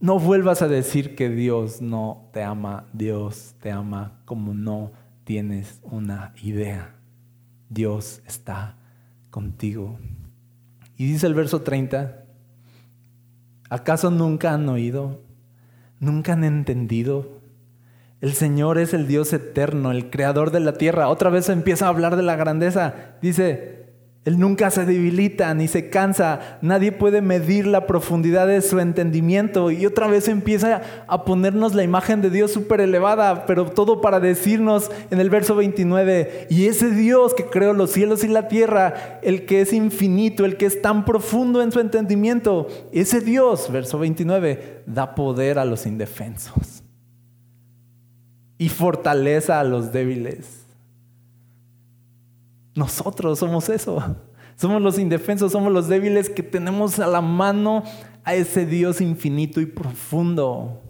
No vuelvas a decir que Dios no te ama. Dios te ama como no tienes una idea. Dios está contigo. Y dice el verso 30, ¿acaso nunca han oído? ¿Nunca han entendido? El Señor es el Dios eterno, el creador de la tierra. Otra vez empieza a hablar de la grandeza. Dice, él nunca se debilita ni se cansa. Nadie puede medir la profundidad de su entendimiento. Y otra vez empieza a ponernos la imagen de Dios súper elevada, pero todo para decirnos en el verso 29, y ese Dios que creó los cielos y la tierra, el que es infinito, el que es tan profundo en su entendimiento, ese Dios, verso 29, da poder a los indefensos y fortaleza a los débiles. Nosotros somos eso. Somos los indefensos, somos los débiles que tenemos a la mano a ese Dios infinito y profundo.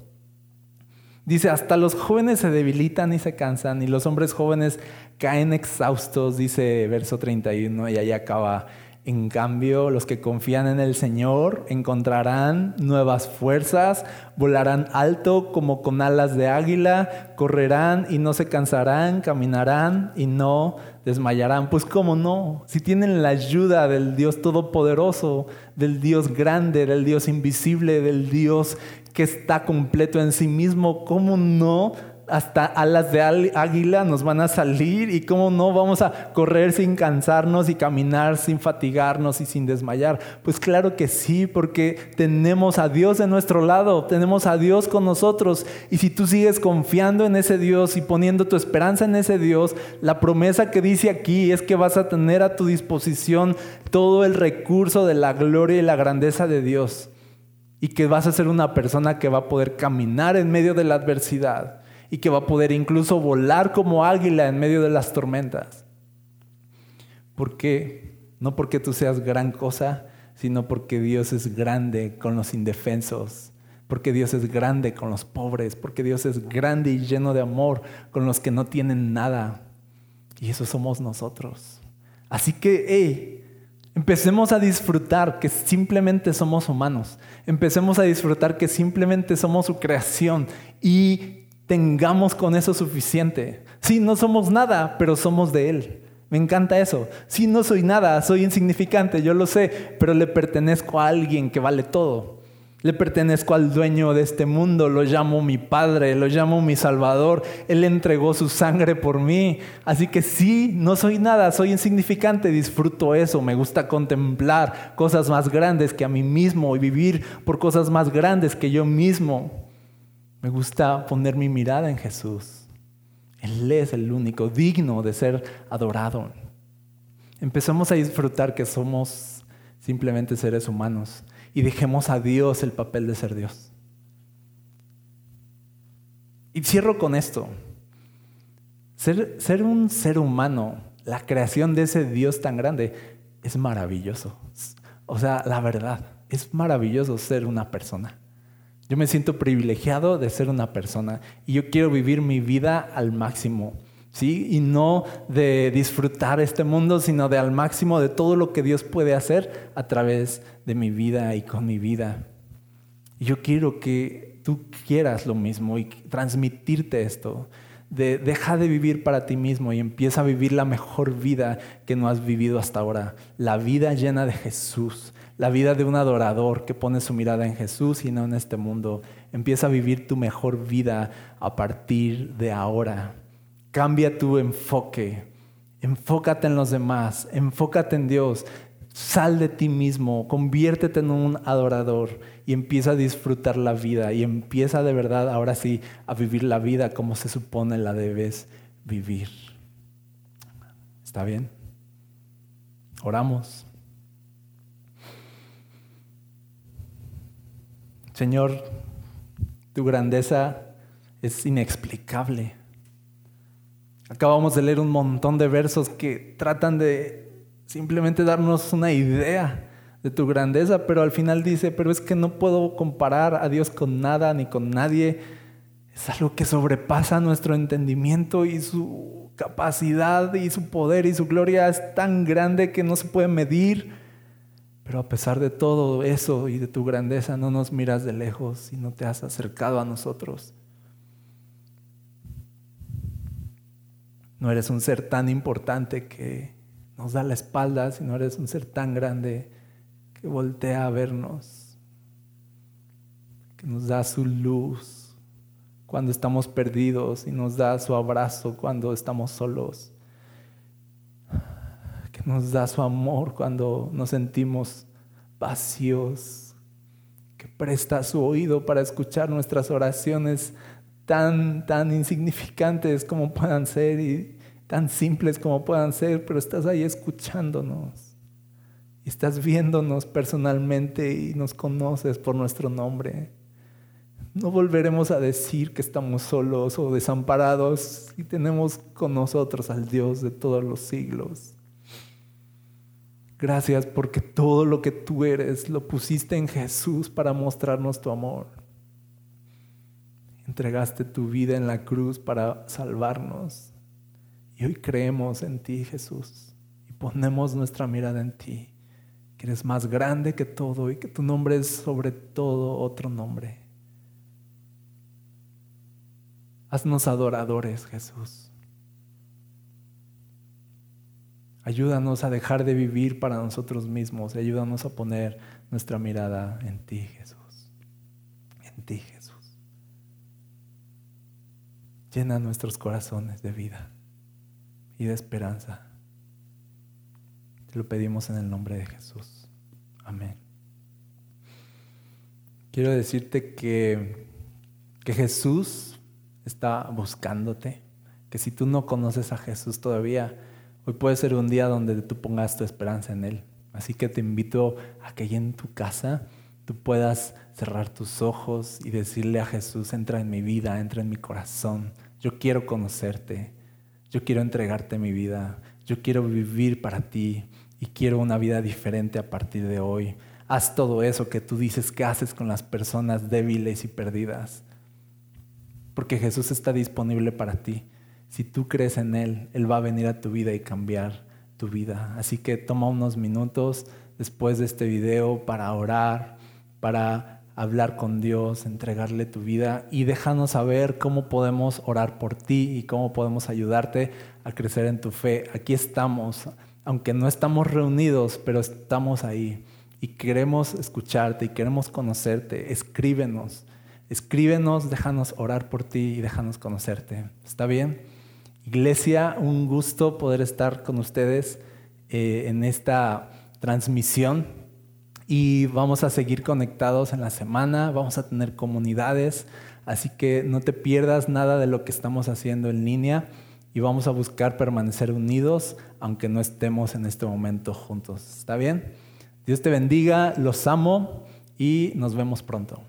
Dice, hasta los jóvenes se debilitan y se cansan y los hombres jóvenes caen exhaustos, dice verso 31 y ahí acaba. En cambio, los que confían en el Señor encontrarán nuevas fuerzas, volarán alto como con alas de águila, correrán y no se cansarán, caminarán y no desmayarán. Pues cómo no, si tienen la ayuda del Dios Todopoderoso, del Dios grande, del Dios invisible, del Dios que está completo en sí mismo, ¿cómo no hasta alas de águila nos van a salir y cómo no vamos a correr sin cansarnos y caminar sin fatigarnos y sin desmayar. Pues claro que sí, porque tenemos a Dios de nuestro lado, tenemos a Dios con nosotros. Y si tú sigues confiando en ese Dios y poniendo tu esperanza en ese Dios, la promesa que dice aquí es que vas a tener a tu disposición todo el recurso de la gloria y la grandeza de Dios. Y que vas a ser una persona que va a poder caminar en medio de la adversidad y que va a poder incluso volar como águila en medio de las tormentas. ¿Por qué? No porque tú seas gran cosa, sino porque Dios es grande con los indefensos, porque Dios es grande con los pobres, porque Dios es grande y lleno de amor con los que no tienen nada. Y eso somos nosotros. Así que, hey, empecemos a disfrutar que simplemente somos humanos. Empecemos a disfrutar que simplemente somos su creación y tengamos con eso suficiente. Sí, no somos nada, pero somos de Él. Me encanta eso. Sí, no soy nada, soy insignificante, yo lo sé, pero le pertenezco a alguien que vale todo. Le pertenezco al dueño de este mundo, lo llamo mi Padre, lo llamo mi Salvador. Él entregó su sangre por mí. Así que sí, no soy nada, soy insignificante, disfruto eso. Me gusta contemplar cosas más grandes que a mí mismo y vivir por cosas más grandes que yo mismo. Me gusta poner mi mirada en Jesús. Él es el único digno de ser adorado. Empezamos a disfrutar que somos simplemente seres humanos y dejemos a Dios el papel de ser Dios. Y cierro con esto. Ser, ser, un ser humano, la creación de ese Dios tan grande, es maravilloso. O sea, la verdad, es maravilloso ser una persona. Yo me siento privilegiado de ser una persona y yo quiero vivir mi vida al máximo. ¿Sí? Y no de disfrutar este mundo, sino de al máximo de todo lo que Dios puede hacer a través de mi vida y con mi vida. Yo quiero que tú quieras lo mismo y transmitirte esto. De, deja de vivir para ti mismo y empieza a vivir la mejor vida que no has vivido hasta ahora. La vida llena de Jesús, la vida de un adorador que pone su mirada en Jesús y no en este mundo. Empieza a vivir tu mejor vida a partir de ahora. Cambia tu enfoque. Enfócate en los demás. Enfócate en Dios. Sal de ti mismo, conviértete en un adorador y empieza a disfrutar la vida y empieza de verdad ahora sí a vivir la vida como se supone la debes vivir. ¿Está bien? Oramos. Señor, tu grandeza es inexplicable. Acabamos de leer un montón de versos que tratan de simplemente darnos una idea de tu grandeza, pero al final dice, pero es que no puedo comparar a Dios con nada ni con nadie. Es algo que sobrepasa nuestro entendimiento y su capacidad y su poder y su gloria es tan grande que no se puede medir. Pero a pesar de todo eso y de tu grandeza, no nos miras de lejos y no te has acercado a nosotros. No eres un ser tan importante que nos da la espalda, sino eres un ser tan grande que voltea a vernos. que nos da su luz cuando estamos perdidos y nos da su abrazo cuando estamos solos, nos da su amor cuando nos sentimos vacíos, que presta su oído para escuchar nuestras oraciones tan, tan insignificantes como puedan ser y tan simples como puedan ser, pero estás ahí escuchándonos. Y estás viéndonos personalmente y nos conoces por nuestro nombre. No volveremos a decir que estamos solos o desamparados y tenemos con nosotros al Dios de todos los siglos. Gracias porque todo lo que tú eres lo pusiste en Jesús para mostrarnos tu amor. Entregaste tu vida en la cruz para salvarnos. Y hoy creemos en ti, Jesús, y ponemos nuestra mirada en ti, que eres más grande que todo y que tu nombre es sobre todo otro nombre. Haznos adoradores, Jesús. Ayúdanos a dejar de vivir para nosotros mismos y ayúdanos a poner nuestra mirada en ti, Jesús. En ti, Jesús. Llena nuestros corazones de vida y de esperanza. Te lo pedimos en el nombre de Jesús. Amén. Quiero decirte que, que Jesús está buscándote, que si tú no conoces a Jesús todavía, hoy puede ser un día donde tú pongas tu esperanza en Él. Así que te invito a que en tu casa tú puedas cerrar tus ojos y decirle a Jesús, entra en mi vida, entra en mi corazón. Yo quiero conocerte, yo quiero entregarte mi vida, yo quiero vivir para ti y quiero una vida diferente a partir de hoy. Haz todo eso que tú dices que haces con las personas débiles y perdidas. Porque Jesús está disponible para ti. Si tú crees en Él, Él va a venir a tu vida y cambiar tu vida. Así que toma unos minutos después de este video para orar, para hablar con Dios, entregarle tu vida y déjanos saber cómo podemos orar por ti y cómo podemos ayudarte a crecer en tu fe. Aquí estamos, aunque no estamos reunidos, pero estamos ahí y queremos escucharte y queremos conocerte. Escríbenos, escríbenos, déjanos orar por ti y déjanos conocerte. ¿Está bien? Iglesia, un gusto poder estar con ustedes eh, en esta transmisión y vamos a seguir conectados en la semana, vamos a tener comunidades, así que no te pierdas nada de lo que estamos haciendo en línea y vamos a buscar permanecer unidos aunque no estemos en este momento juntos. ¿Está bien? Dios te bendiga, los amo y nos vemos pronto.